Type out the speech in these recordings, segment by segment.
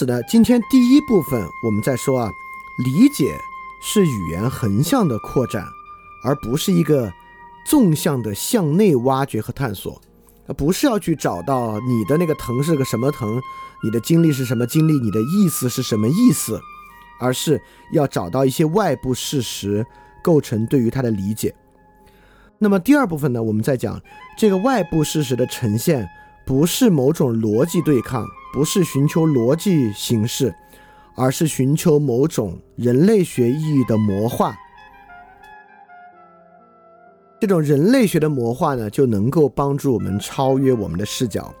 因此呢，今天第一部分我们在说啊，理解是语言横向的扩展，而不是一个纵向的向内挖掘和探索。不是要去找到你的那个疼是个什么疼，你的经历是什么经历，你的意思是什么意思，而是要找到一些外部事实构成对于它的理解。那么第二部分呢，我们在讲这个外部事实的呈现，不是某种逻辑对抗，不是寻求逻辑形式，而是寻求某种人类学意义的魔化。这种人类学的魔化呢，就能够帮助我们超越我们的视角，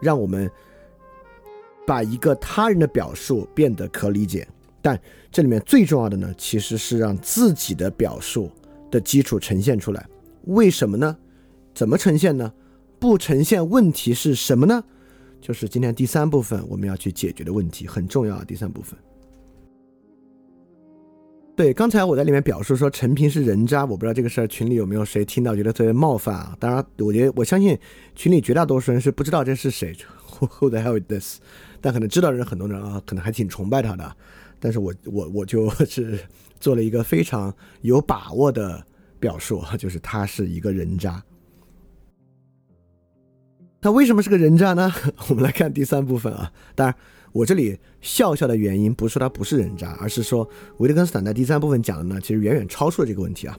让我们把一个他人的表述变得可理解。但这里面最重要的呢，其实是让自己的表述的基础呈现出来。为什么呢？怎么呈现呢？不呈现问题是什么呢？就是今天第三部分我们要去解决的问题，很重要啊。第三部分。对，刚才我在里面表述说陈平是人渣，我不知道这个事儿群里有没有谁听到觉得特别冒犯啊？当然，我觉得我相信群里绝大多数人是不知道这是谁，Who the hell is this？但可能知道的人很多人啊，可能还挺崇拜他的。但是我我我就是做了一个非常有把握的表述，就是他是一个人渣。他为什么是个人渣呢？我们来看第三部分啊，当然。我这里笑笑的原因不是说他不是人渣，而是说维特根斯坦在第三部分讲的呢，其实远远超出了这个问题啊。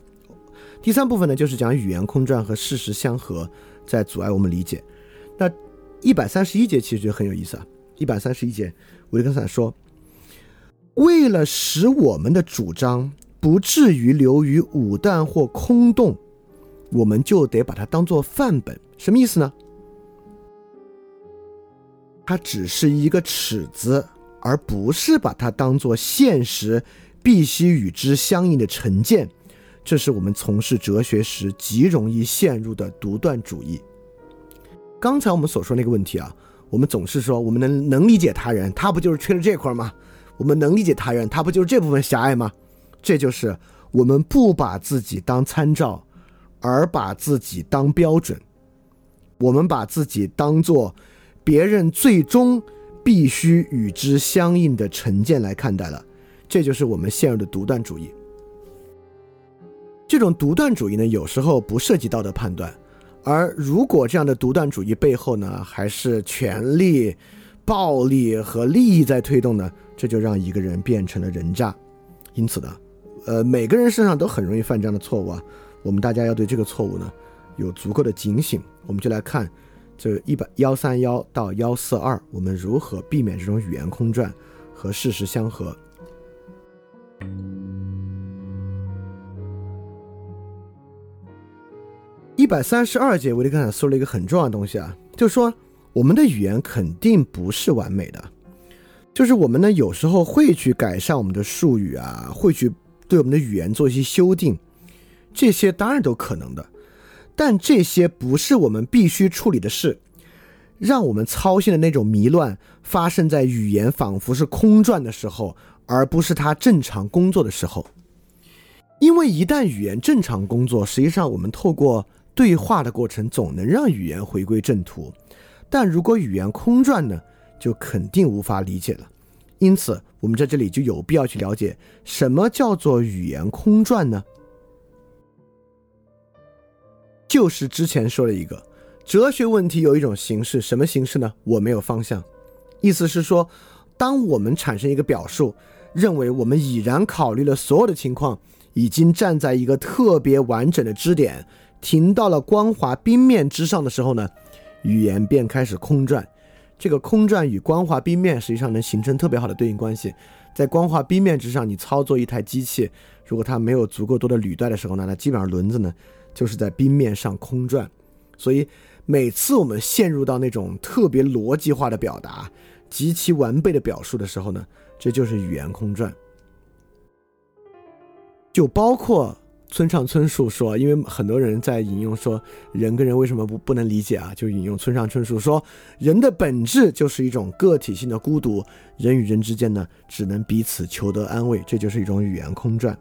第三部分呢，就是讲语言空转和事实相合在阻碍我们理解。那一百三十一节其实就很有意思啊。一百三十一节，维特根斯坦说，为了使我们的主张不至于流于武断或空洞，我们就得把它当做范本。什么意思呢？它只是一个尺子，而不是把它当做现实必须与之相应的成见。这是我们从事哲学时极容易陷入的独断主义。刚才我们所说那个问题啊，我们总是说我们能能理解他人，他不就是缺了这块吗？我们能理解他人，他不就是这部分狭隘吗？这就是我们不把自己当参照，而把自己当标准。我们把自己当做。别人最终必须与之相应的成见来看待了，这就是我们陷入的独断主义。这种独断主义呢，有时候不涉及道德判断，而如果这样的独断主义背后呢，还是权力、暴力和利益在推动呢，这就让一个人变成了人渣。因此呢，呃，每个人身上都很容易犯这样的错误啊。我们大家要对这个错误呢有足够的警醒。我们就来看。这一百幺三幺到幺四二，我们如何避免这种语言空转和事实相合？一百三十二节，维特根斯坦说了一个很重要的东西啊，就是说我们的语言肯定不是完美的，就是我们呢有时候会去改善我们的术语啊，会去对我们的语言做一些修订，这些当然都可能的。但这些不是我们必须处理的事，让我们操心的那种迷乱发生在语言仿佛是空转的时候，而不是它正常工作的时候。因为一旦语言正常工作，实际上我们透过对话的过程总能让语言回归正途。但如果语言空转呢，就肯定无法理解了。因此，我们在这里就有必要去了解什么叫做语言空转呢？就是之前说了一个哲学问题，有一种形式，什么形式呢？我没有方向，意思是说，当我们产生一个表述，认为我们已然考虑了所有的情况，已经站在一个特别完整的支点，停到了光滑冰面之上的时候呢，语言便开始空转。这个空转与光滑冰面实际上能形成特别好的对应关系。在光滑冰面之上，你操作一台机器，如果它没有足够多的履带的时候呢，那基本上轮子呢。就是在冰面上空转，所以每次我们陷入到那种特别逻辑化的表达、极其完备的表述的时候呢，这就是语言空转。就包括村上春树说，因为很多人在引用说人跟人为什么不不能理解啊，就引用村上春树说，人的本质就是一种个体性的孤独，人与人之间呢只能彼此求得安慰，这就是一种语言空转。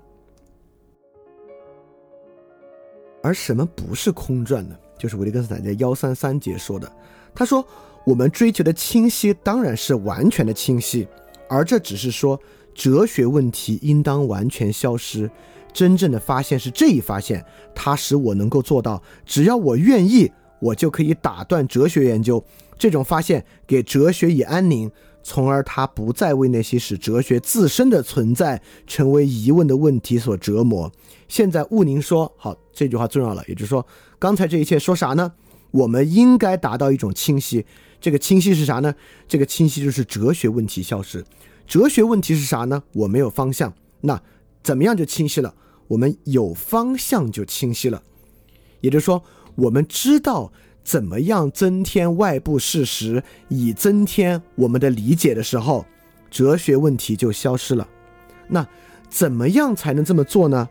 而什么不是空转呢？就是维特根斯坦在幺三三节说的。他说：“我们追求的清晰当然是完全的清晰，而这只是说哲学问题应当完全消失。真正的发现是这一发现，它使我能够做到，只要我愿意，我就可以打断哲学研究。这种发现给哲学以安宁，从而他不再为那些使哲学自身的存在成为疑问的问题所折磨。现在务宁说好，这句话重要了，也就是说，刚才这一切说啥呢？我们应该达到一种清晰。这个清晰是啥呢？这个清晰就是哲学问题消失。哲学问题是啥呢？我没有方向。那怎么样就清晰了？我们有方向就清晰了。也就是说，我们知道怎么样增添外部事实，以增添我们的理解的时候，哲学问题就消失了。那怎么样才能这么做呢？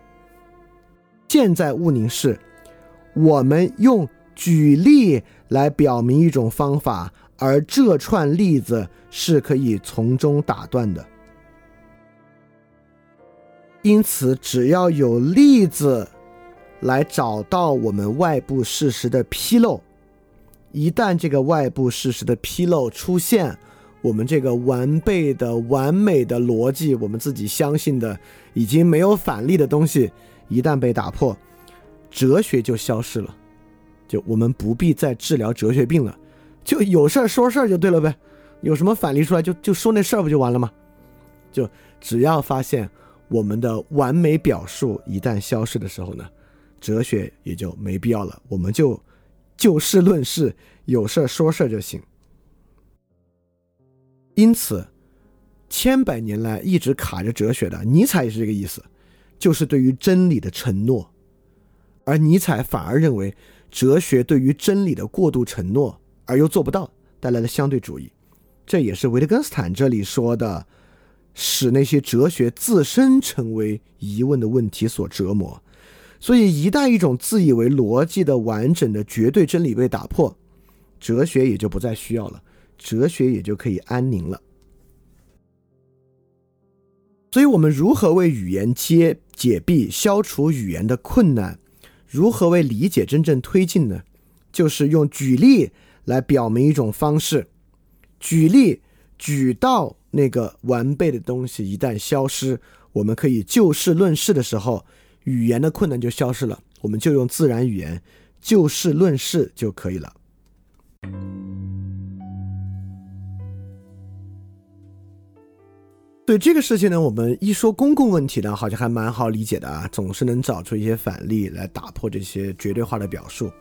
现在务宁是，我们用举例来表明一种方法。而这串例子是可以从中打断的，因此只要有例子来找到我们外部事实的纰漏，一旦这个外部事实的纰漏出现，我们这个完备的、完美的逻辑，我们自己相信的已经没有反例的东西，一旦被打破，哲学就消失了，就我们不必再治疗哲学病了。就有事儿说事儿就对了呗，有什么反例出来就就说那事儿不就完了吗？就只要发现我们的完美表述一旦消失的时候呢，哲学也就没必要了，我们就就事论事，有事说事就行。因此，千百年来一直卡着哲学的尼采也是这个意思，就是对于真理的承诺，而尼采反而认为哲学对于真理的过度承诺。而又做不到，带来了相对主义，这也是维特根斯坦这里说的，使那些哲学自身成为疑问的问题所折磨。所以，一旦一种自以为逻辑的完整的绝对真理被打破，哲学也就不再需要了，哲学也就可以安宁了。所以，我们如何为语言解解闭、消除语言的困难？如何为理解真正推进呢？就是用举例。来表明一种方式，举例举到那个完备的东西一旦消失，我们可以就事论事的时候，语言的困难就消失了。我们就用自然语言就事论事就可以了。对这个事情呢，我们一说公共问题呢，好像还蛮好理解的啊，总是能找出一些反例来打破这些绝对化的表述。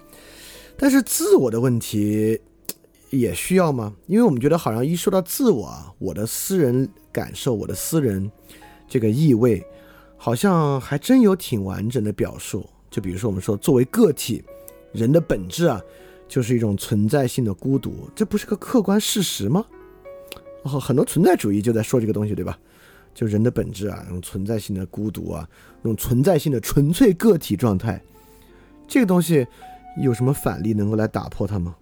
但是自我的问题也需要吗？因为我们觉得好像一说到自我啊，我的私人感受，我的私人这个意味，好像还真有挺完整的表述。就比如说我们说，作为个体，人的本质啊，就是一种存在性的孤独，这不是个客观事实吗？哦，很多存在主义就在说这个东西，对吧？就人的本质啊，那种存在性的孤独啊，那种存在性的纯粹个体状态，这个东西。有什么反例能够来打破它吗？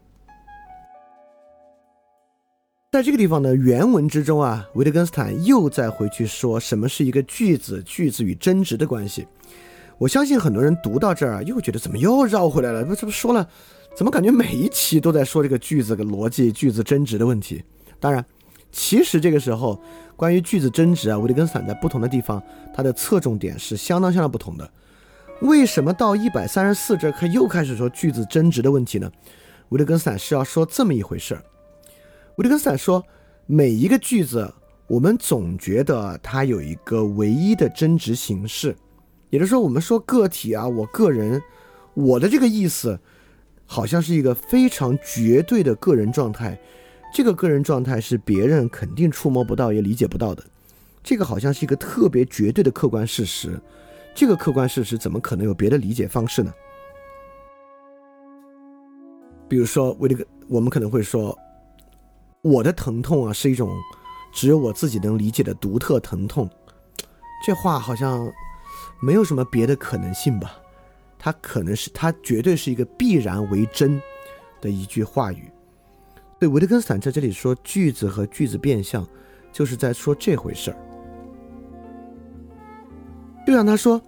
在这个地方呢，原文之中啊，维特根斯坦又再回去说什么是一个句子，句子与真值的关系。我相信很多人读到这儿啊，又觉得怎么又绕回来了？不，这不说了？怎么感觉每一期都在说这个句子的逻辑、句子真值的问题？当然，其实这个时候关于句子真值啊，维特根斯坦在不同的地方，它的侧重点是相当相当不同的。为什么到一百三十四这课又开始说句子真值的问题呢？维特根斯坦是要说这么一回事儿。维特根斯坦说，每一个句子，我们总觉得它有一个唯一的真值形式，也就是说，我们说个体啊，我个人，我的这个意思，好像是一个非常绝对的个人状态。这个个人状态是别人肯定触摸不到也理解不到的，这个好像是一个特别绝对的客观事实。这个客观事实怎么可能有别的理解方式呢？比如说，为这个，我们可能会说，我的疼痛啊是一种只有我自己能理解的独特疼痛。这话好像没有什么别的可能性吧？它可能是，它绝对是一个必然为真的一句话语。对，维特根斯坦在这里说句子和句子变相，就是在说这回事儿。就像他说，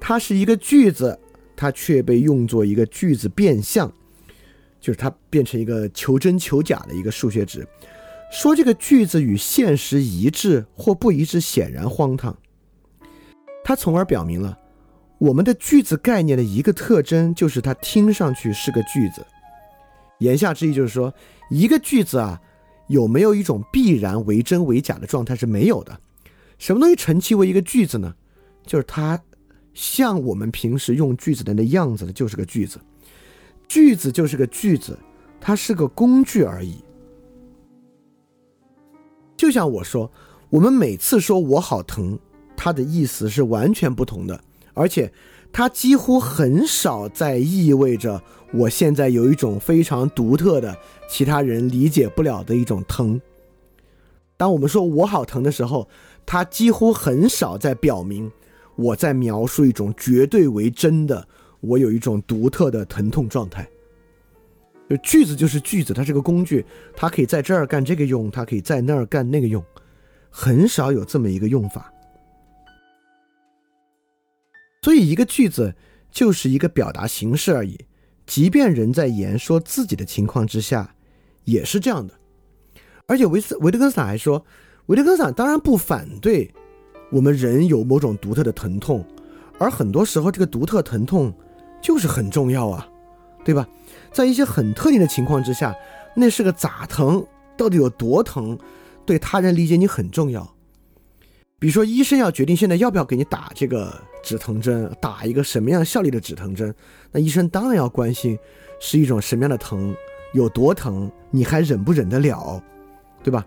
它是一个句子，它却被用作一个句子变相。就是它变成一个求真求假的一个数学值。说这个句子与现实一致或不一致，显然荒唐。它从而表明了我们的句子概念的一个特征，就是它听上去是个句子。言下之意就是说，一个句子啊，有没有一种必然为真为假的状态是没有的。什么东西成其为一个句子呢？就是它像我们平时用句子的那样子的，就是个句子。句子就是个句子，它是个工具而已。就像我说，我们每次说我好疼，它的意思是完全不同的，而且它几乎很少在意味着我现在有一种非常独特的、其他人理解不了的一种疼。当我们说我好疼的时候，它几乎很少在表明我在描述一种绝对为真的，我有一种独特的疼痛状态。就句子就是句子，它是个工具，它可以在这儿干这个用，它可以在那儿干那个用，很少有这么一个用法。所以一个句子就是一个表达形式而已，即便人在言说自己的情况之下，也是这样的。而且维斯维特根斯坦还说，维特根斯坦当然不反对我们人有某种独特的疼痛，而很多时候这个独特疼痛就是很重要啊，对吧？在一些很特定的情况之下，那是个咋疼，到底有多疼，对他人理解你很重要。比如说，医生要决定现在要不要给你打这个止疼针，打一个什么样效力的止疼针，那医生当然要关心是一种什么样的疼，有多疼，你还忍不忍得了，对吧？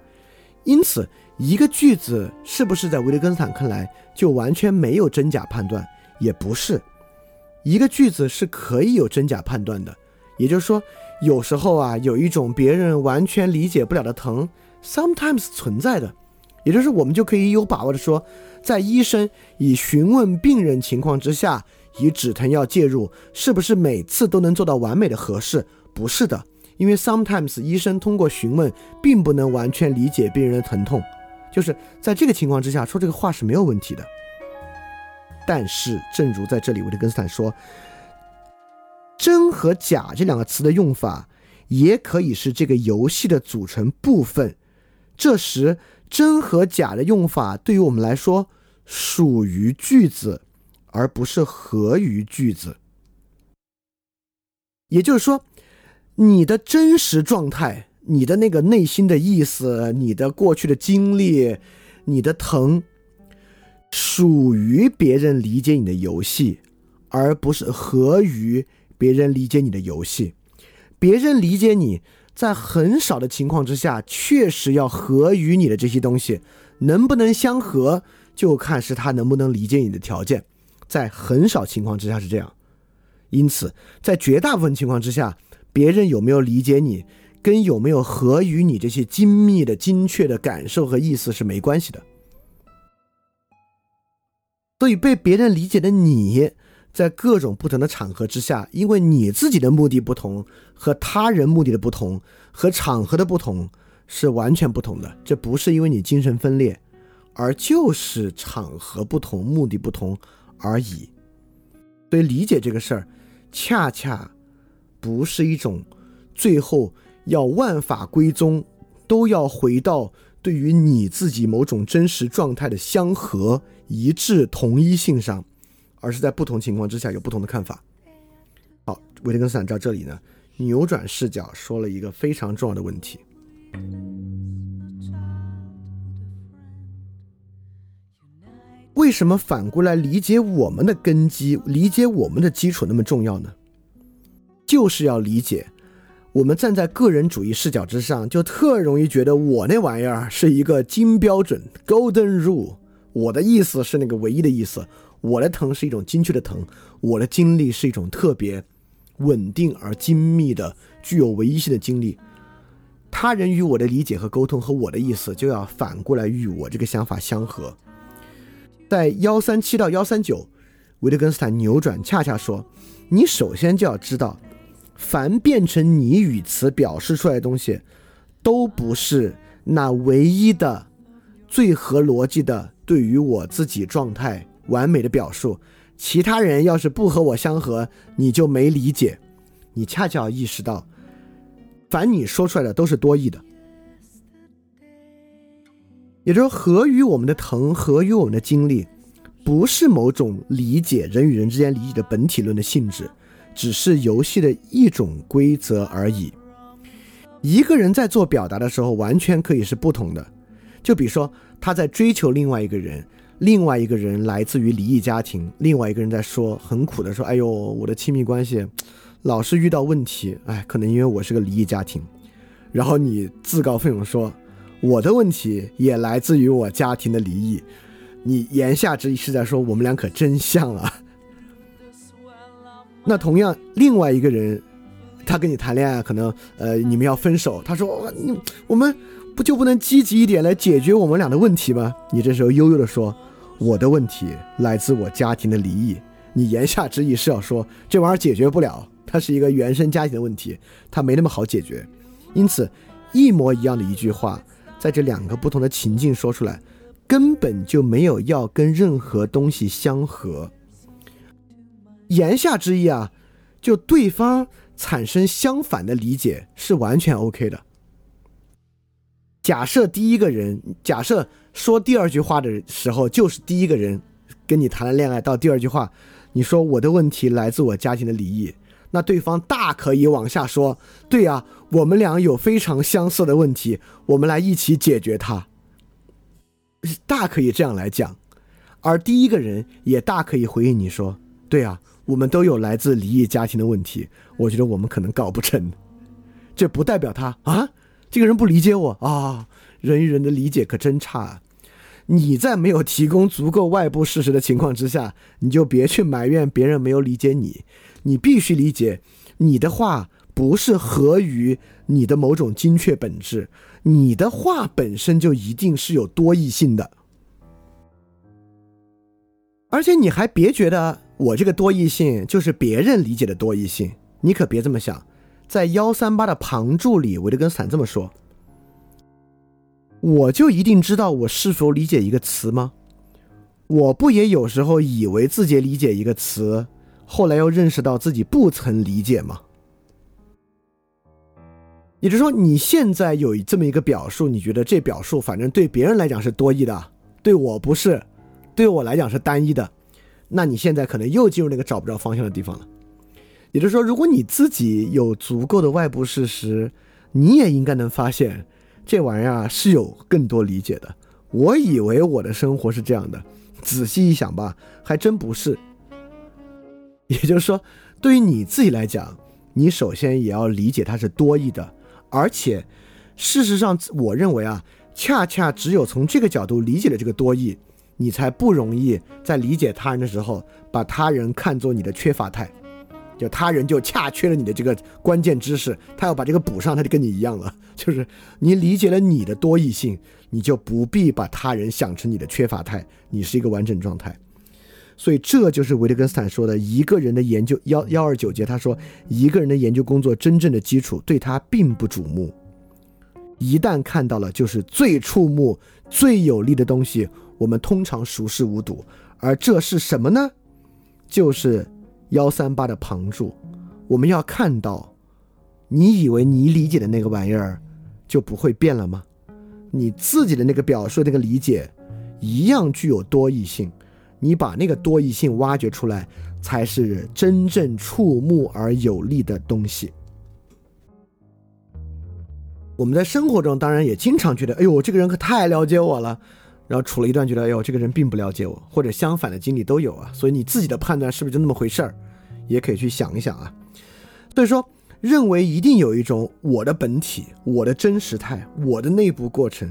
因此，一个句子是不是在维特根斯坦看来就完全没有真假判断？也不是，一个句子是可以有真假判断的。也就是说，有时候啊，有一种别人完全理解不了的疼，sometimes 存在的。也就是我们就可以有把握的说，在医生以询问病人情况之下，以止疼药介入，是不是每次都能做到完美的合适？不是的，因为 sometimes 医生通过询问，并不能完全理解病人的疼痛。就是在这个情况之下，说这个话是没有问题的。但是，正如在这里，维特根斯坦说。真和假这两个词的用法，也可以是这个游戏的组成部分。这时，真和假的用法对于我们来说，属于句子，而不是合于句子。也就是说，你的真实状态、你的那个内心的意思、你的过去的经历、你的疼，属于别人理解你的游戏，而不是合于。别人理解你的游戏，别人理解你在很少的情况之下，确实要合于你的这些东西，能不能相合，就看是他能不能理解你的条件。在很少情况之下是这样，因此在绝大部分情况之下，别人有没有理解你，跟有没有合于你这些精密的、精确的感受和意思是没关系的。所以被别人理解的你。在各种不同的场合之下，因为你自己的目的不同，和他人目的的不同，和场合的不同，是完全不同的。这不是因为你精神分裂，而就是场合不同、目的不同而已。所以理解这个事儿，恰恰不是一种最后要万法归宗，都要回到对于你自己某种真实状态的相合、一致、同一性上。而是在不同情况之下有不同的看法。好，维特根斯坦在这里呢，扭转视角说了一个非常重要的问题：为什么反过来理解我们的根基、理解我们的基础那么重要呢？就是要理解，我们站在个人主义视角之上，就特容易觉得我那玩意儿是一个金标准 （Golden Rule），我的意思是那个唯一的意思。我的疼是一种精确的疼，我的经历是一种特别稳定而精密的、具有唯一性的经历。他人与我的理解和沟通和我的意思就要反过来与我这个想法相合。在幺三七到幺三九，维特根斯坦扭转，恰恰说：你首先就要知道，凡变成你语词表示出来的东西，都不是那唯一的、最合逻辑的对于我自己状态。完美的表述，其他人要是不和我相合，你就没理解。你恰巧意识到，凡你说出来的都是多义的。也就是说，合于我们的疼，合于我们的经历，不是某种理解人与人之间理解的本体论的性质，只是游戏的一种规则而已。一个人在做表达的时候，完全可以是不同的。就比如说，他在追求另外一个人，另外一个人来自于离异家庭，另外一个人在说很苦的说：“哎呦，我的亲密关系老是遇到问题，哎，可能因为我是个离异家庭。”然后你自告奋勇说。我的问题也来自于我家庭的离异，你言下之意是在说我们俩可真像啊。那同样，另外一个人，他跟你谈恋爱，可能呃你们要分手，他说你我们不就不能积极一点来解决我们俩的问题吗？你这时候悠悠的说我的问题来自我家庭的离异，你言下之意是要说这玩意儿解决不了，它是一个原生家庭的问题，它没那么好解决。因此，一模一样的一句话。在这两个不同的情境说出来，根本就没有要跟任何东西相合。言下之意啊，就对方产生相反的理解是完全 OK 的。假设第一个人，假设说第二句话的时候，就是第一个人跟你谈了恋爱，到第二句话，你说我的问题来自我家庭的离异。那对方大可以往下说，对呀，我们俩有非常相似的问题，我们来一起解决它。大可以这样来讲，而第一个人也大可以回应你说，对啊，我们都有来自离异家庭的问题，我觉得我们可能搞不成。这不代表他啊，这个人不理解我啊，人与人的理解可真差。你在没有提供足够外部事实的情况之下，你就别去埋怨别人没有理解你。你必须理解，你的话不是合于你的某种精确本质，你的话本身就一定是有多义性的。而且你还别觉得我这个多义性就是别人理解的多义性，你可别这么想。在幺三八的旁注里，维特根斯坦这么说：“我就一定知道我是否理解一个词吗？我不也有时候以为自己理解一个词？”后来又认识到自己不曾理解吗？也就是说，你现在有这么一个表述，你觉得这表述反正对别人来讲是多义的，对我不是，对我来讲是单一的，那你现在可能又进入那个找不着方向的地方了。也就是说，如果你自己有足够的外部事实，你也应该能发现这玩意儿是有更多理解的。我以为我的生活是这样的，仔细一想吧，还真不是。也就是说，对于你自己来讲，你首先也要理解它是多义的，而且，事实上，我认为啊，恰恰只有从这个角度理解了这个多义，你才不容易在理解他人的时候，把他人看作你的缺乏态，就他人就恰缺了你的这个关键知识，他要把这个补上，他就跟你一样了。就是你理解了你的多异性，你就不必把他人想成你的缺乏态，你是一个完整状态。所以这就是维特根斯坦说的一个人的研究幺幺二九节，他说一个人的研究工作真正的基础对他并不瞩目，一旦看到了就是最触目、最有利的东西，我们通常熟视无睹。而这是什么呢？就是幺三八的旁注。我们要看到，你以为你理解的那个玩意儿就不会变了吗？你自己的那个表述、那个理解一样具有多义性。你把那个多义性挖掘出来，才是真正触目而有力的东西。我们在生活中当然也经常觉得，哎呦，这个人可太了解我了，然后处了一段觉得，哎呦，这个人并不了解我，或者相反的经历都有啊。所以你自己的判断是不是就那么回事儿，也可以去想一想啊。所以说，认为一定有一种我的本体、我的真实态、我的内部过程，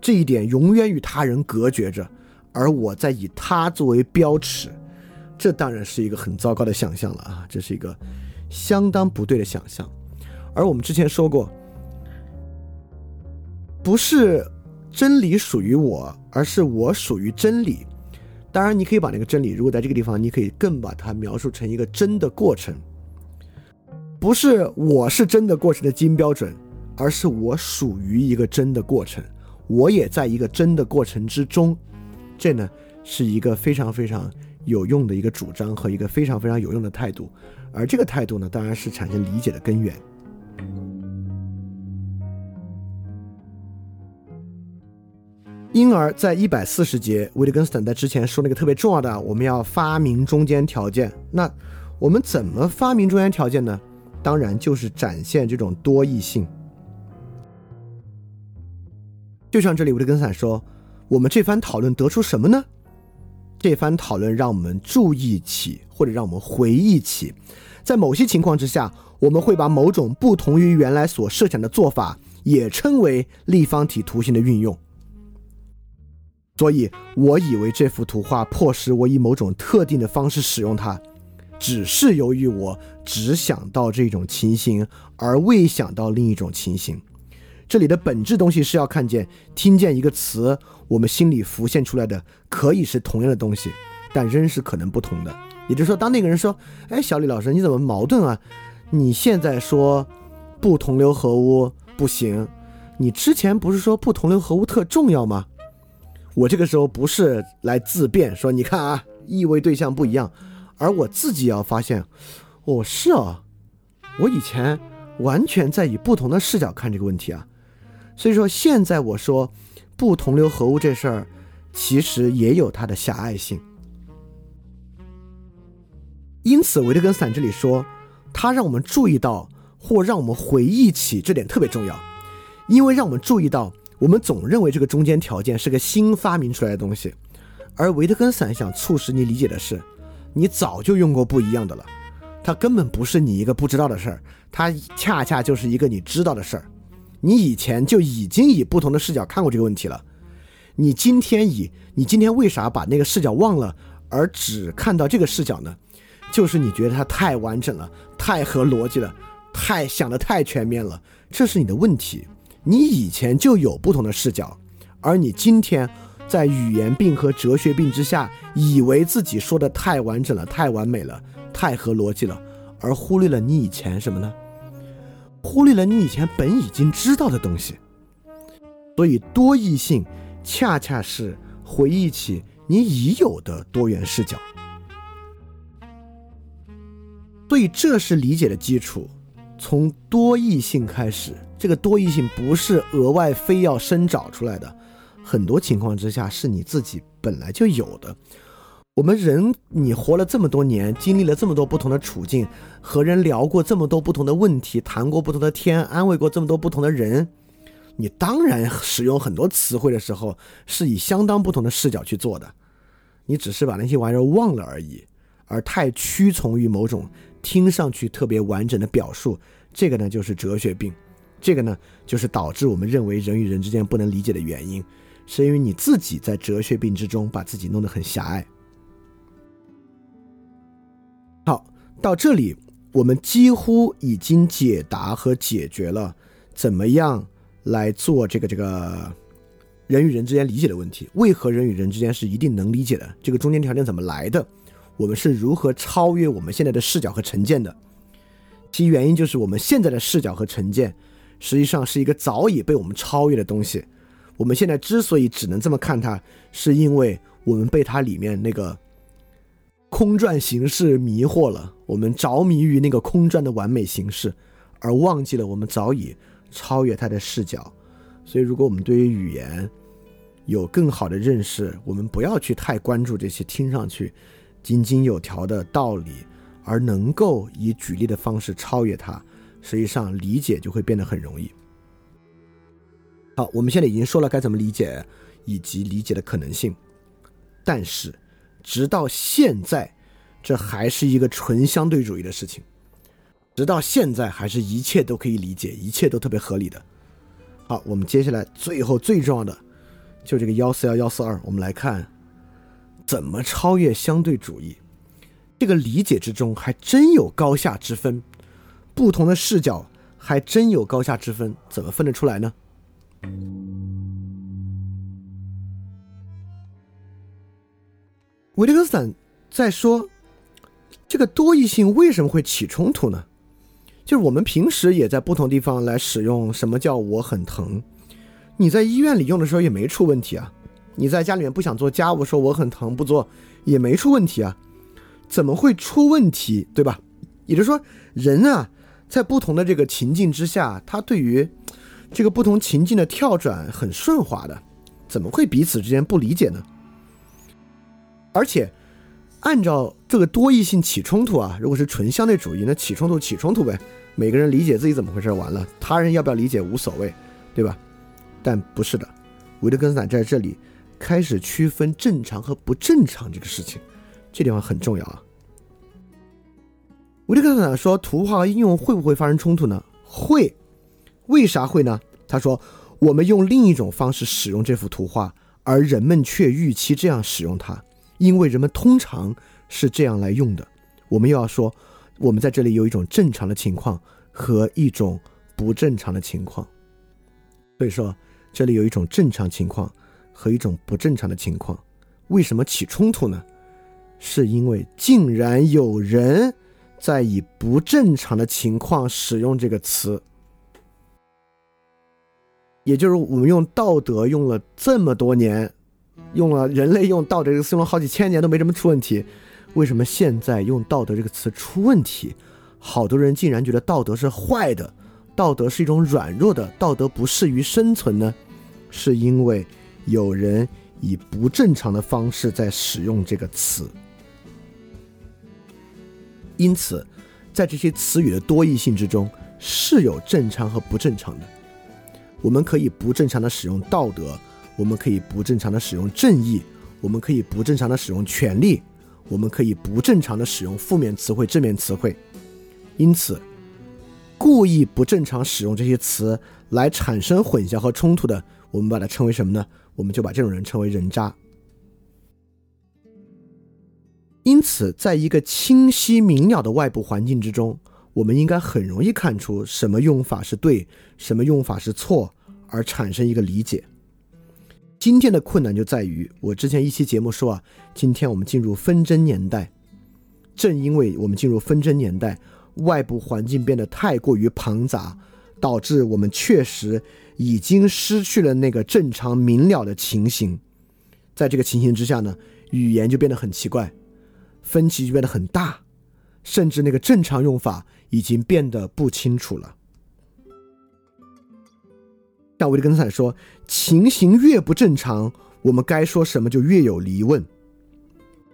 这一点永远与他人隔绝着。而我在以他作为标尺，这当然是一个很糟糕的想象了啊！这是一个相当不对的想象。而我们之前说过，不是真理属于我，而是我属于真理。当然，你可以把那个真理，如果在这个地方，你可以更把它描述成一个真的过程，不是我是真的过程的基因标准，而是我属于一个真的过程，我也在一个真的过程之中。这呢是一个非常非常有用的一个主张和一个非常非常有用的态度，而这个态度呢，当然是产生理解的根源。因而，在一百四十节，维特根斯坦在之前说那个特别重要的，我们要发明中间条件。那我们怎么发明中间条件呢？当然就是展现这种多义性。就像这里维特根斯坦说，我们这番讨论得出什么呢？这番讨论让我们注意起，或者让我们回忆起，在某些情况之下，我们会把某种不同于原来所设想的做法，也称为立方体图形的运用。所以，我以为这幅图画迫使我以某种特定的方式使用它，只是由于我只想到这种情形，而未想到另一种情形。这里的本质东西是要看见、听见一个词，我们心里浮现出来的可以是同样的东西，但仍是可能不同的。也就是说，当那个人说：“哎，小李老师，你怎么矛盾啊？你现在说不同流合污不行，你之前不是说不同流合污特重要吗？”我这个时候不是来自辩说，你看啊，意味对象不一样，而我自己要发现，哦，是哦，我以前完全在以不同的视角看这个问题啊，所以说现在我说不同流合污这事儿，其实也有它的狭隘性。因此，维特根斯坦这里说，他让我们注意到或让我们回忆起这点特别重要，因为让我们注意到。我们总认为这个中间条件是个新发明出来的东西，而维特根斯坦想促使你理解的是，你早就用过不一样的了，它根本不是你一个不知道的事儿，它恰恰就是一个你知道的事儿。你以前就已经以不同的视角看过这个问题了，你今天以你今天为啥把那个视角忘了，而只看到这个视角呢？就是你觉得它太完整了，太合逻辑了，太想的太全面了，这是你的问题。你以前就有不同的视角，而你今天在语言病和哲学病之下，以为自己说的太完整了、太完美了、太合逻辑了，而忽略了你以前什么呢？忽略了你以前本已经知道的东西。所以多异性恰恰是回忆起你已有的多元视角。所以这是理解的基础，从多异性开始。这个多义性不是额外非要生找出来的，很多情况之下是你自己本来就有的。我们人，你活了这么多年，经历了这么多不同的处境，和人聊过这么多不同的问题，谈过不同的天，安慰过这么多不同的人，你当然使用很多词汇的时候是以相当不同的视角去做的。你只是把那些玩意儿忘了而已，而太屈从于某种听上去特别完整的表述，这个呢就是哲学病。这个呢，就是导致我们认为人与人之间不能理解的原因，是因为你自己在哲学病之中把自己弄得很狭隘。好，到这里我们几乎已经解答和解决了怎么样来做这个这个人与人之间理解的问题。为何人与人之间是一定能理解的？这个中间条件怎么来的？我们是如何超越我们现在的视角和成见的？其原因就是我们现在的视角和成见。实际上是一个早已被我们超越的东西。我们现在之所以只能这么看它，是因为我们被它里面那个空转形式迷惑了。我们着迷于那个空转的完美形式，而忘记了我们早已超越它的视角。所以，如果我们对于语言有更好的认识，我们不要去太关注这些听上去井井有条的道理，而能够以举例的方式超越它。实际上理解就会变得很容易。好，我们现在已经说了该怎么理解，以及理解的可能性。但是，直到现在，这还是一个纯相对主义的事情。直到现在，还是一切都可以理解，一切都特别合理的。好，我们接下来最后最重要的，就这个幺四幺幺四二，我们来看怎么超越相对主义。这个理解之中还真有高下之分。不同的视角还真有高下之分，怎么分得出来呢？维特根斯坦在说这个多义性为什么会起冲突呢？就是我们平时也在不同地方来使用什么叫我很疼，你在医院里用的时候也没出问题啊，你在家里面不想做家务说我很疼不做也没出问题啊，怎么会出问题？对吧？也就是说人啊。在不同的这个情境之下，他对于这个不同情境的跳转很顺滑的，怎么会彼此之间不理解呢？而且，按照这个多义性起冲突啊，如果是纯相对主义，那起冲突起冲突呗，每个人理解自己怎么回事完了，他人要不要理解无所谓，对吧？但不是的，维特根斯坦在这里开始区分正常和不正常这个事情，这地方很重要啊。维特根斯坦说，图画和应用会不会发生冲突呢？会，为啥会呢？他说，我们用另一种方式使用这幅图画，而人们却预期这样使用它。因为人们通常是这样来用的，我们又要说，我们在这里有一种正常的情况和一种不正常的情况，所以说这里有一种正常情况和一种不正常的情况。为什么起冲突呢？是因为竟然有人在以不正常的情况使用这个词，也就是我们用道德用了这么多年。用了人类用道德这个词用了好几千年都没什么出问题，为什么现在用道德这个词出问题？好多人竟然觉得道德是坏的，道德是一种软弱的，道德不适于生存呢？是因为有人以不正常的方式在使用这个词。因此，在这些词语的多义性之中，是有正常和不正常的。我们可以不正常的使用道德。我们可以不正常的使用正义，我们可以不正常的使用权利，我们可以不正常的使用负面词汇、正面词汇。因此，故意不正常使用这些词来产生混淆和冲突的，我们把它称为什么呢？我们就把这种人称为人渣。因此，在一个清晰明了的外部环境之中，我们应该很容易看出什么用法是对，什么用法是错，而产生一个理解。今天的困难就在于，我之前一期节目说啊，今天我们进入纷争年代，正因为我们进入纷争年代，外部环境变得太过于庞杂，导致我们确实已经失去了那个正常明了的情形。在这个情形之下呢，语言就变得很奇怪，分歧就变得很大，甚至那个正常用法已经变得不清楚了。像维特根斯坦说，情形越不正常，我们该说什么就越有疑问。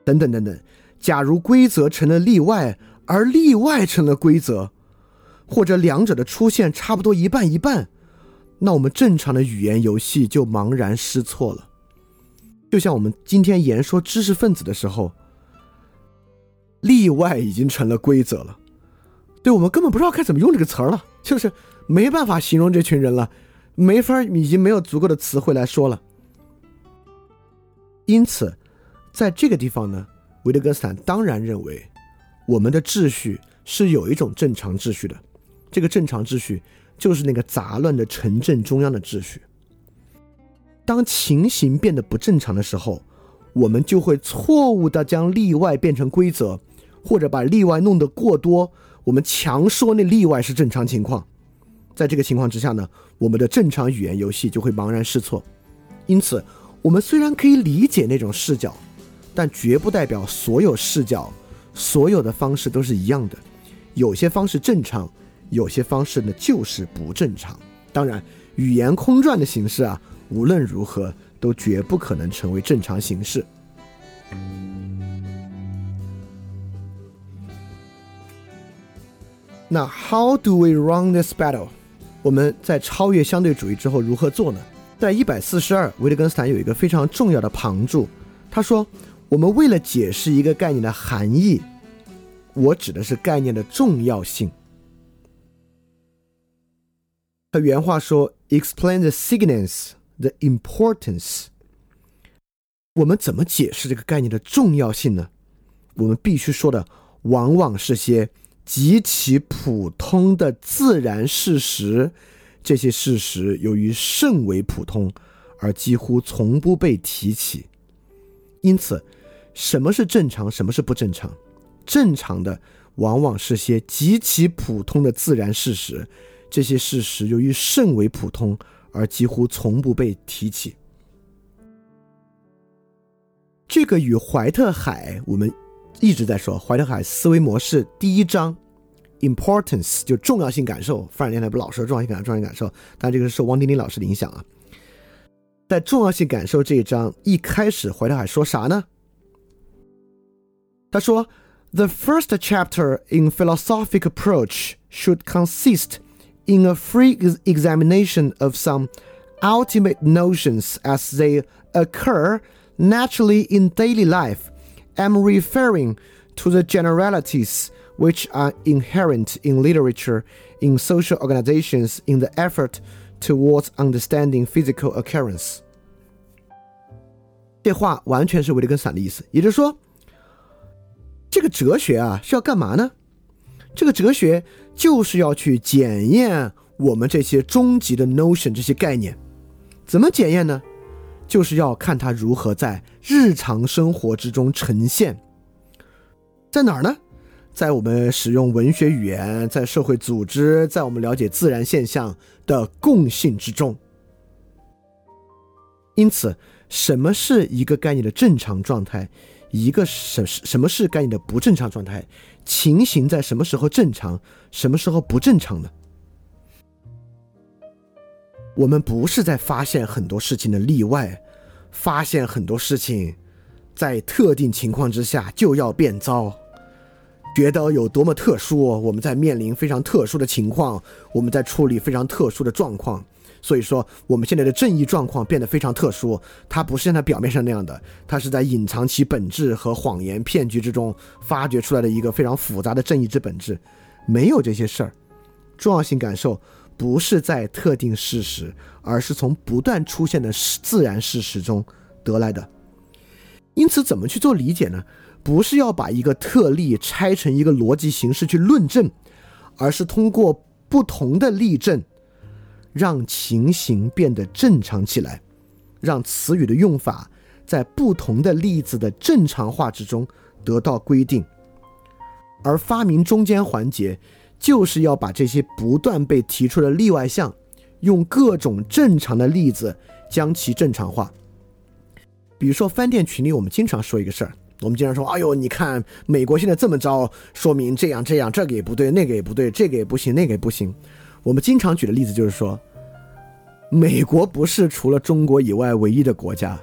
等等等等，假如规则成了例外，而例外成了规则，或者两者的出现差不多一半一半，那我们正常的语言游戏就茫然失措了。就像我们今天言说知识分子的时候，例外已经成了规则了，对我们根本不知道该怎么用这个词儿了，就是没办法形容这群人了。没法，已经没有足够的词汇来说了。因此，在这个地方呢，维特根斯坦当然认为，我们的秩序是有一种正常秩序的。这个正常秩序就是那个杂乱的城镇中央的秩序。当情形变得不正常的时候，我们就会错误的将例外变成规则，或者把例外弄得过多，我们强说那例外是正常情况。在这个情况之下呢，我们的正常语言游戏就会茫然失措。因此，我们虽然可以理解那种视角，但绝不代表所有视角、所有的方式都是一样的。有些方式正常，有些方式呢就是不正常。当然，语言空转的形式啊，无论如何都绝不可能成为正常形式。那 How do we run this battle？我们在超越相对主义之后如何做呢？在一百四十二，维特根斯坦有一个非常重要的旁注，他说：“我们为了解释一个概念的含义，我指的是概念的重要性。”他原话说：“Explain the significance, the importance。”我们怎么解释这个概念的重要性呢？我们必须说的往往是些。极其普通的自然事实，这些事实由于甚为普通，而几乎从不被提起。因此，什么是正常，什么是不正常？正常的往往是些极其普通的自然事实，这些事实由于甚为普通，而几乎从不被提起。这个与怀特海我们。一直在说怀特海思维模式第一章，importance 就重要性感受。范尔电台不老说重要性感受，重要性感受，但这个是受汪丁丁老师的影响啊。 在重要性感受这一章一开始，怀特海说啥呢？他说：“The first chapter in philosophic approach should consist in a free examination of some ultimate notions as they occur naturally in daily life. I'm referring to the generalities which are inherent in literature, in social organizations, in the effort towards understanding physical occurrence。这话完全是维特根斯坦的意思，也就是说，这个哲学啊是要干嘛呢？这个哲学就是要去检验我们这些终极的 notion 这些概念，怎么检验呢？ 就是要看它如何在日常生活之中呈现，在哪儿呢？在我们使用文学语言，在社会组织，在我们了解自然现象的共性之中。因此，什么是一个概念的正常状态？一个什什么是概念的不正常状态？情形在什么时候正常？什么时候不正常呢？我们不是在发现很多事情的例外，发现很多事情在特定情况之下就要变糟。觉得有多么特殊，我们在面临非常特殊的情况，我们在处理非常特殊的状况，所以说我们现在的正义状况变得非常特殊，它不是像它表面上那样的，它是在隐藏其本质和谎言骗局之中发掘出来的一个非常复杂的正义之本质，没有这些事儿，重要性感受不是在特定事实，而是从不断出现的自然事实中得来的，因此怎么去做理解呢？不是要把一个特例拆成一个逻辑形式去论证，而是通过不同的例证，让情形变得正常起来，让词语的用法在不同的例子的正常化之中得到规定。而发明中间环节，就是要把这些不断被提出的例外项，用各种正常的例子将其正常化。比如说饭店群里，我们经常说一个事儿。我们经常说：“哎呦，你看美国现在这么着，说明这样这样，这个也不对，那个也不对，这个也不行，那个也不行。”我们经常举的例子就是说，美国不是除了中国以外唯一的国家。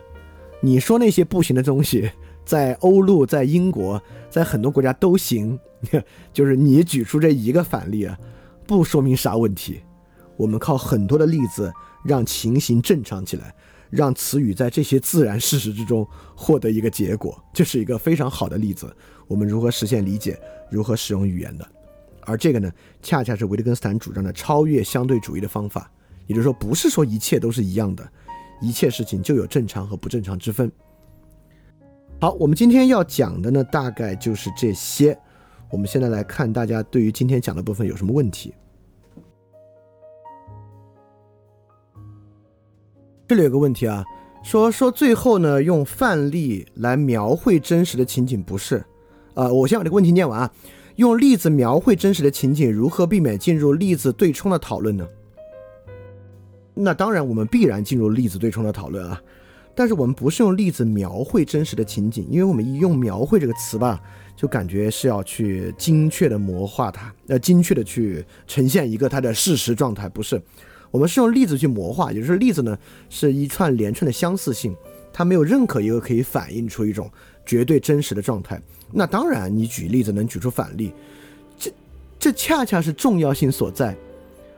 你说那些不行的东西，在欧陆、在英国、在很多国家都行。就是你举出这一个反例啊，不说明啥问题。我们靠很多的例子让情形正常起来。让词语在这些自然事实之中获得一个结果，这是一个非常好的例子。我们如何实现理解，如何使用语言的？而这个呢，恰恰是维特根斯坦主张的超越相对主义的方法。也就是说，不是说一切都是一样的，一切事情就有正常和不正常之分。好，我们今天要讲的呢，大概就是这些。我们现在来看大家对于今天讲的部分有什么问题。这里有个问题啊，说说最后呢，用范例来描绘真实的情景不是？呃，我先把这个问题念完啊。用例子描绘真实的情景，如何避免进入例子对冲的讨论呢？那当然，我们必然进入例子对冲的讨论啊。但是我们不是用例子描绘真实的情景，因为我们一用“描绘”这个词吧，就感觉是要去精确的模化它，呃，精确的去呈现一个它的事实状态，不是。我们是用例子去模化，也就是例子呢是一串连串的相似性，它没有任何一个可以反映出一种绝对真实的状态。那当然，你举例子能举出反例，这这恰恰是重要性所在。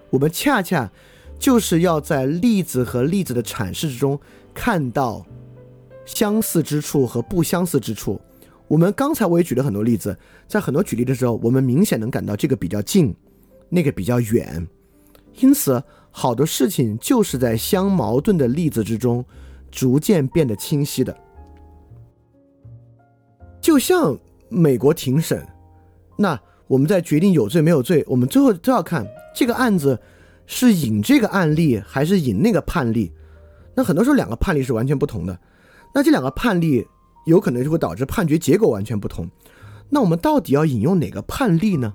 我们恰恰就是要在例子和例子的阐释之中看到相似之处和不相似之处。我们刚才我也举了很多例子，在很多举例的时候，我们明显能感到这个比较近，那个比较远，因此。好的事情就是在相矛盾的例子之中，逐渐变得清晰的。就像美国庭审，那我们在决定有罪没有罪，我们最后都要看这个案子是引这个案例还是引那个判例。那很多时候两个判例是完全不同的，那这两个判例有可能就会导致判决结果完全不同。那我们到底要引用哪个判例呢？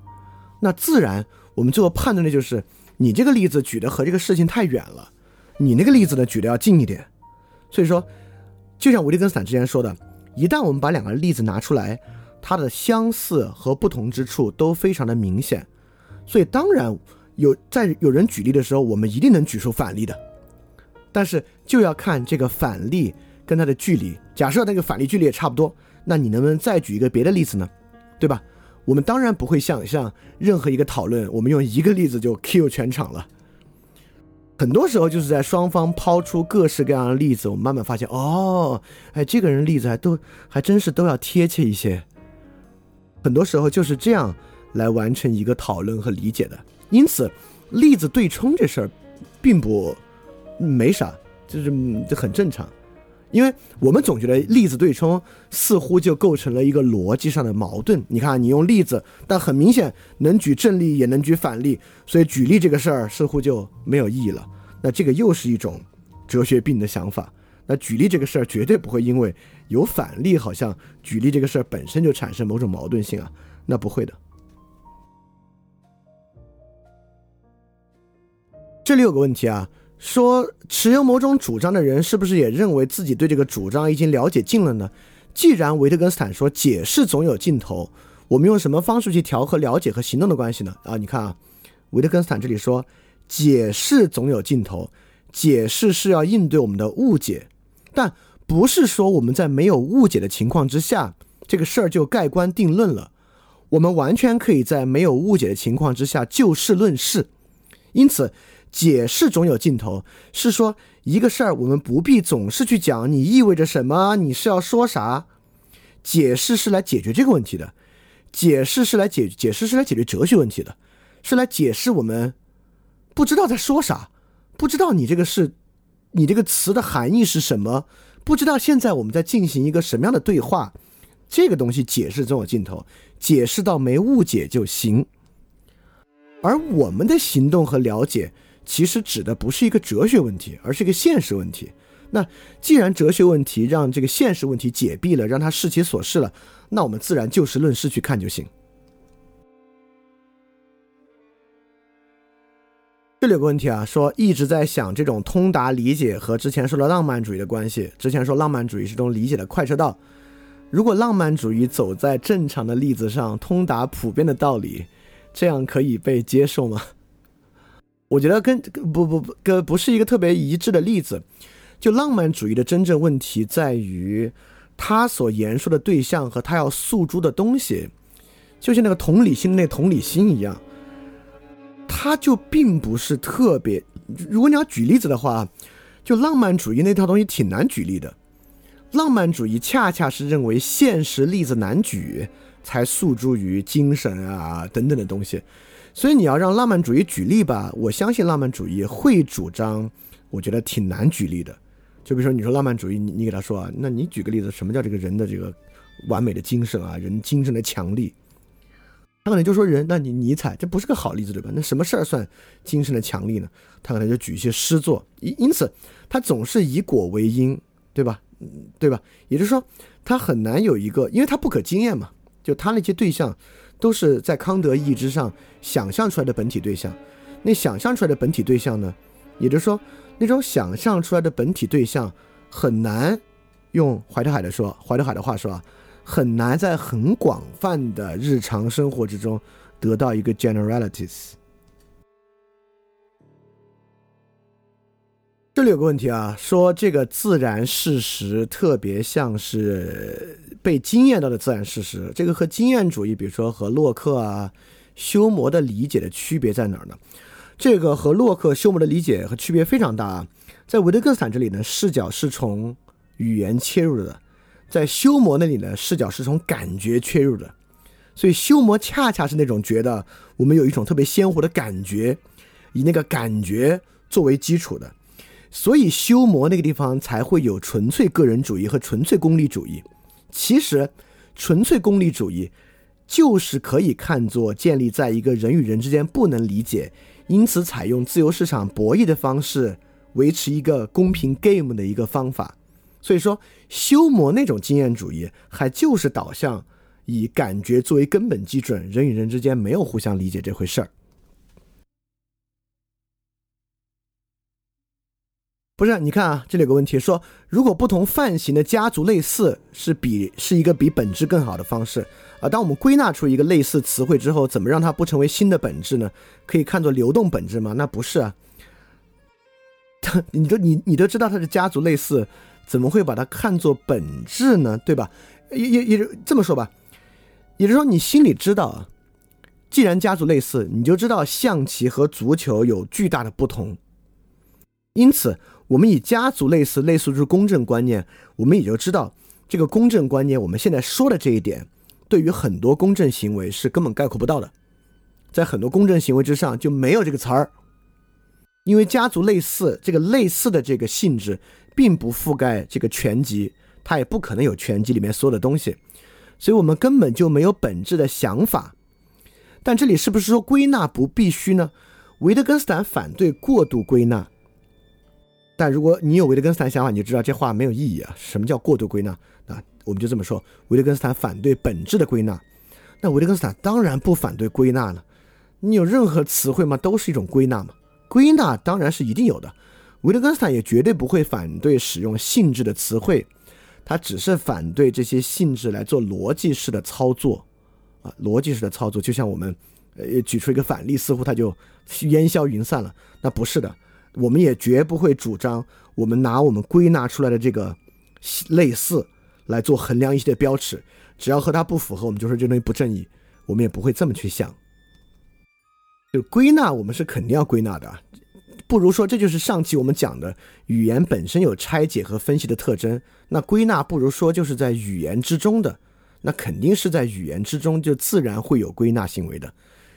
那自然我们最后判断的就是。你这个例子举的和这个事情太远了，你那个例子呢举的要近一点，所以说，就像维利根斯坦之前说的，一旦我们把两个例子拿出来，它的相似和不同之处都非常的明显，所以当然有在有人举例的时候，我们一定能举出反例的，但是就要看这个反例跟它的距离。假设那个反例距离也差不多，那你能不能再举一个别的例子呢？对吧？我们当然不会想象任何一个讨论，我们用一个例子就 kill 全场了。很多时候就是在双方抛出各式各样的例子，我们慢慢发现，哦，哎，这个人例子还都还真是都要贴切一些。很多时候就是这样来完成一个讨论和理解的。因此，例子对冲这事儿，并不没啥，就是这很正常。因为我们总觉得例子对冲似乎就构成了一个逻辑上的矛盾。你看，你用例子，但很明显能举正例也能举反例，所以举例这个事儿似乎就没有意义了。那这个又是一种哲学病的想法。那举例这个事儿绝对不会因为有反例，好像举例这个事儿本身就产生某种矛盾性啊，那不会的。这里有个问题啊。说持有某种主张的人是不是也认为自己对这个主张已经了解尽了呢？既然维特根斯坦说解释总有尽头，我们用什么方式去调和了解和行动的关系呢？啊，你看啊，维特根斯坦这里说解释总有尽头，解释是要应对我们的误解，但不是说我们在没有误解的情况之下，这个事儿就盖棺定论了。我们完全可以在没有误解的情况之下就事论事，因此。解释总有尽头，是说一个事儿，我们不必总是去讲你意味着什么，你是要说啥？解释是来解决这个问题的，解释是来解解释是来解决哲学问题的，是来解释我们不知道在说啥，不知道你这个是，你这个词的含义是什么，不知道现在我们在进行一个什么样的对话，这个东西解释总有尽头，解释到没误解就行，而我们的行动和了解。其实指的不是一个哲学问题，而是一个现实问题。那既然哲学问题让这个现实问题解闭了，让他视其所视了，那我们自然就事论事去看就行。这里有个问题啊，说一直在想这种通达理解和之前说的浪漫主义的关系。之前说浪漫主义是种理解的快车道，如果浪漫主义走在正常的例子上，通达普遍的道理，这样可以被接受吗？我觉得跟不不不跟不是一个特别一致的例子。就浪漫主义的真正问题在于，他所言说的对象和他要诉诸的东西，就像那个同理心那同理心一样，他就并不是特别。如果你要举例子的话，就浪漫主义那套东西挺难举例的。浪漫主义恰恰是认为现实例子难举，才诉诸于精神啊等等的东西。所以你要让浪漫主义举例吧，我相信浪漫主义会主张，我觉得挺难举例的。就比如说你说浪漫主义，你你给他说啊，那你举个例子，什么叫这个人的这个完美的精神啊，人精神的强力？他可能就说人，那你尼采这不是个好例子对吧？那什么事儿算精神的强力呢？他可能就举一些诗作，因因此他总是以果为因，对吧？对吧？也就是说他很难有一个，因为他不可经验嘛，就他那些对象。都是在康德意义之上想象出来的本体对象，那想象出来的本体对象呢？也就是说，那种想象出来的本体对象很难用怀特海的说，怀特海的话说啊，很难在很广泛的日常生活之中得到一个 generalities。这里有个问题啊，说这个自然事实特别像是被经验到的自然事实，这个和经验主义，比如说和洛克啊、休谟的理解的区别在哪儿呢？这个和洛克、休谟的理解和区别非常大啊。在维特根斯坦这里呢，视角是从语言切入的；在休谟那里呢，视角是从感觉切入的。所以休谟恰恰是那种觉得我们有一种特别鲜活的感觉，以那个感觉作为基础的。所以修魔那个地方才会有纯粹个人主义和纯粹功利主义。其实，纯粹功利主义就是可以看作建立在一个人与人之间不能理解，因此采用自由市场博弈的方式维持一个公平 game 的一个方法。所以说，修魔那种经验主义还就是导向以感觉作为根本基准，人与人之间没有互相理解这回事儿。不是，你看啊，这里有个问题，说如果不同范型的家族类似，是比是一个比本质更好的方式啊。当我们归纳出一个类似词汇之后，怎么让它不成为新的本质呢？可以看作流动本质吗？那不是啊。你都你你都知道它是家族类似，怎么会把它看作本质呢？对吧？也也也这么说吧，也就是说你心里知道啊，既然家族类似，你就知道象棋和足球有巨大的不同。因此，我们以家族类似类似是公正观念，我们也就知道这个公正观念，我们现在说的这一点，对于很多公正行为是根本概括不到的，在很多公正行为之上就没有这个词儿。因为家族类似这个类似的这个性质，并不覆盖这个全集，它也不可能有全集里面所有的东西，所以我们根本就没有本质的想法。但这里是不是说归纳不必须呢？维特根斯坦反对过度归纳，但如果你有维特根斯坦想法，你就知道这话没有意义啊。什么叫过度归纳？啊，我们就这么说，维特根斯坦反对本质的归纳。那维特根斯坦当然不反对归纳了。你有任何词汇吗？都是一种归纳嘛。归纳当然是一定有的，维特根斯坦也绝对不会反对使用性质的词汇，他只是反对这些性质来做逻辑式的操作，啊，逻辑式的操作，就像我们，呃，举出一个反例，似乎他就烟消云散了。那不是的，我们也绝不会主张我们拿我们归纳出来的这个类似来做衡量一些的标尺，只要和它不符合，我们就说这东西不正义，我们也不会这么去想。就归纳，我们是肯定要归纳的，不如说这就是上期我们讲的语言本身有拆解和分析的特征。那归纳不如说就是在语言之中的，那肯定是在语言之中就自然会有归纳行为的。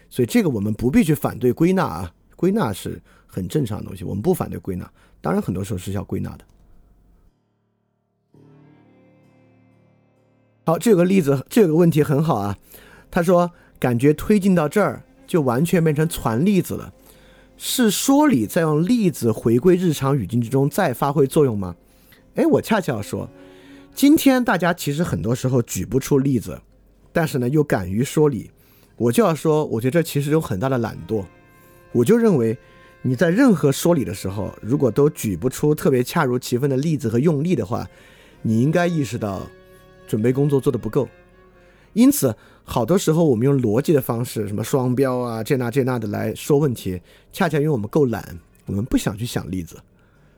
所以这个我们不必去反对归纳啊，归纳是很正常的东西，我们不反对归纳。当然很多时候是要归纳的。好，这有个例子，这有个问题很好啊。他说感觉推进到这儿。就完全变成传例子了，是说理在用例子回归日常语境之中再发挥作用吗？哎，我恰恰要说，今天大家其实很多时候举不出例子，但是呢又敢于说理，我就要说，我觉得这其实有很大的懒惰。我就认为你在任何说理的时候，如果都举不出特别恰如其分的例子和用例的话，你应该意识到准备工作做得不够。因此，好多时候我们用逻辑的方式，什么双标啊、这那这那的来说问题，恰恰因为我们够懒，我们不想去想例子，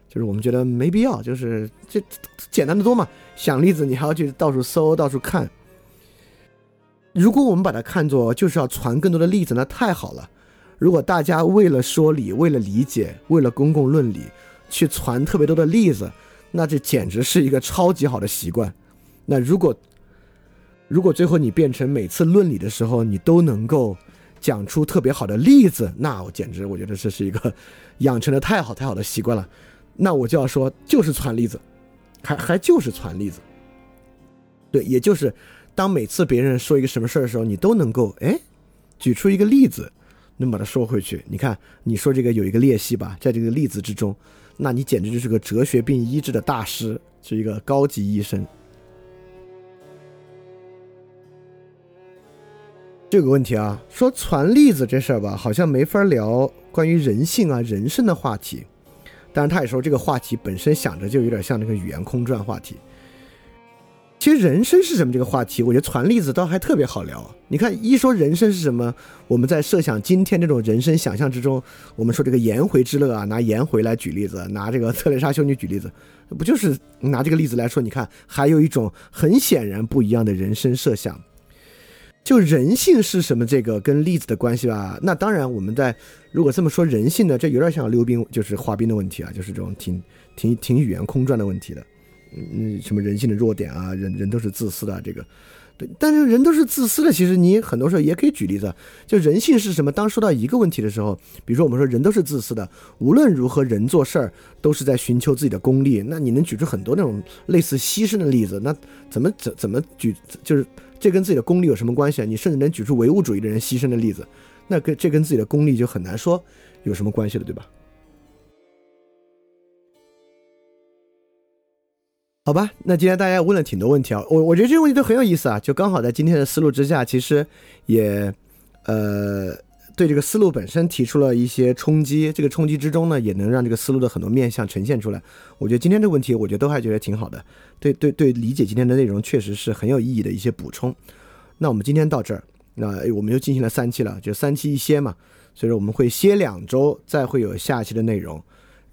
就是我们觉得没必要，就是这简单的多嘛。想例子，你还要去到处搜、到处看。如果我们把它看作就是要传更多的例子，那太好了。如果大家为了说理、为了理解、为了公共论理去传特别多的例子，那这简直是一个超级好的习惯。那如果如果最后你变成每次论理的时候，你都能够讲出特别好的例子，那我简直我觉得这是一个养成的太好太好的习惯了。那我就要说，就是传例子，还还就是传例子。对，也就是当每次别人说一个什么事儿的时候，你都能够哎举出一个例子，能把它说回去。你看，你说这个有一个裂隙吧，在这个例子之中，那你简直就是个哲学病医治的大师，是一个高级医生。这个问题啊，说传例子这事儿吧，好像没法聊关于人性啊、人生的话题。当然，他也说这个话题本身想着就有点像那个语言空转话题。其实人生是什么这个话题，我觉得传例子倒还特别好聊。你看，一说人生是什么，我们在设想今天这种人生想象之中，我们说这个颜回之乐啊，拿颜回来举例子，拿这个特蕾莎修女举例子，不就是拿这个例子来说？你看，还有一种很显然不一样的人生设想。就人性是什么？这个跟例子的关系吧？那当然，我们在如果这么说人性呢，这有点像溜冰，就是滑冰的问题啊，就是这种挺挺挺语言空转的问题的。嗯，什么人性的弱点啊？人人都是自私的，这个对。但是人都是自私的，其实你很多时候也可以举例子。就人性是什么？当说到一个问题的时候，比如说我们说人都是自私的，无论如何人做事儿都是在寻求自己的功利。那你能举出很多那种类似牺牲的例子？那怎么怎怎么举？就是。这跟自己的功利有什么关系啊？你甚至能举出唯物主义的人牺牲的例子，那跟这跟自己的功利就很难说有什么关系了，对吧？好吧，那今天大家问了挺多问题啊，我我觉得这些问题都很有意思啊，就刚好在今天的思路之下，其实也呃。对这个思路本身提出了一些冲击，这个冲击之中呢，也能让这个思路的很多面向呈现出来。我觉得今天这个问题，我觉得都还觉得挺好的。对对对，理解今天的内容确实是很有意义的一些补充。那我们今天到这儿，那我们又进行了三期了，就三期一歇嘛。所以说我们会歇两周，再会有下期的内容。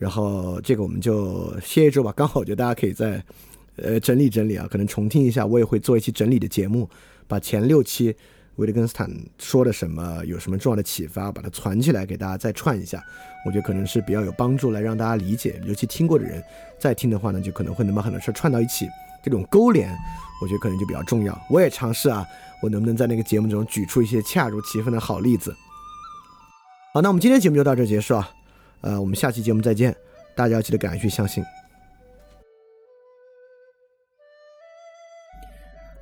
然后这个我们就歇一周吧，刚好我觉得大家可以再呃整理整理啊，可能重听一下，我也会做一期整理的节目，把前六期维特根斯坦说的什么有什么重要的启发，把它攒起来给大家再串一下，我觉得可能是比较有帮助，来让大家理解，尤其听过的人再听的话呢，就可能会能把很多事串到一起，这种勾连，我觉得可能就比较重要。我也尝试啊，我能不能在那个节目中举出一些恰如其分的好例子？好，那我们今天节目就到这结束啊，呃，我们下期节目再见，大家要记得敢于去相信。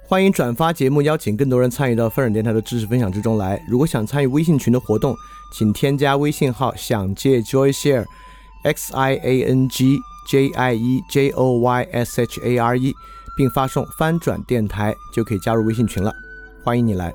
欢迎转发节目，邀请更多人参与到风人电台的知识分享之中来。如果想参与微信群的活动，请添加微信号“想借 Joy Share”，X I A N G J I E J O Y S H A R E，并发送“翻转电台”就可以加入微信群了。欢迎你来。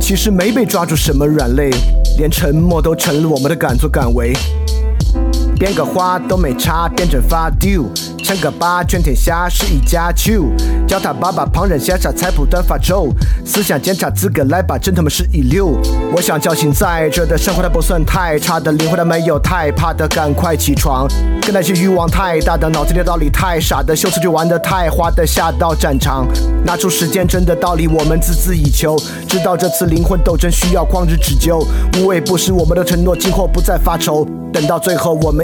其实没被抓住什么软肋，连沉默都成了我们的敢作敢为。编个花都没差，变成发丢。称个八，全天下是一家球。叫他爸爸，旁人羡煞，菜谱短发愁。思想检查资格来吧，真他妈是一流。我想叫醒在这的生活，它不算太差的灵魂，它没有太怕的，赶快起床。跟那些欲望太大的，脑子里的道理太傻的，秀词就玩的太花的，下到战场，拿出时间真的道理，我们孜孜以求。知道这次灵魂斗争需要旷日持久，无畏不食我们的承诺，今后不再发愁。等到最后，我们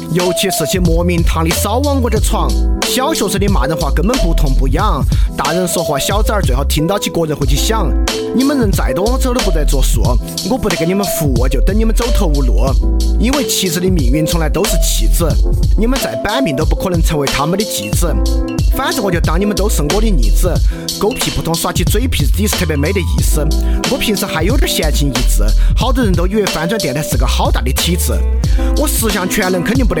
尤其是些莫名堂的少往我这闯。小学生的骂人话根本不痛不痒，大人说话小崽儿最好听到起个人会去想。你们人再多，我走都不得作数，我不得给你们服，务就等你们走投无路。因为妻子的命运从来都是弃子，你们再板命都不可能成为他们的继子。反正我就当你们都是我的逆子，狗屁不通耍起嘴皮子，也是特别没得意思。我平时还有点闲情逸致，好多人都以为翻转电台是个好大的体制。我十项全能肯定不得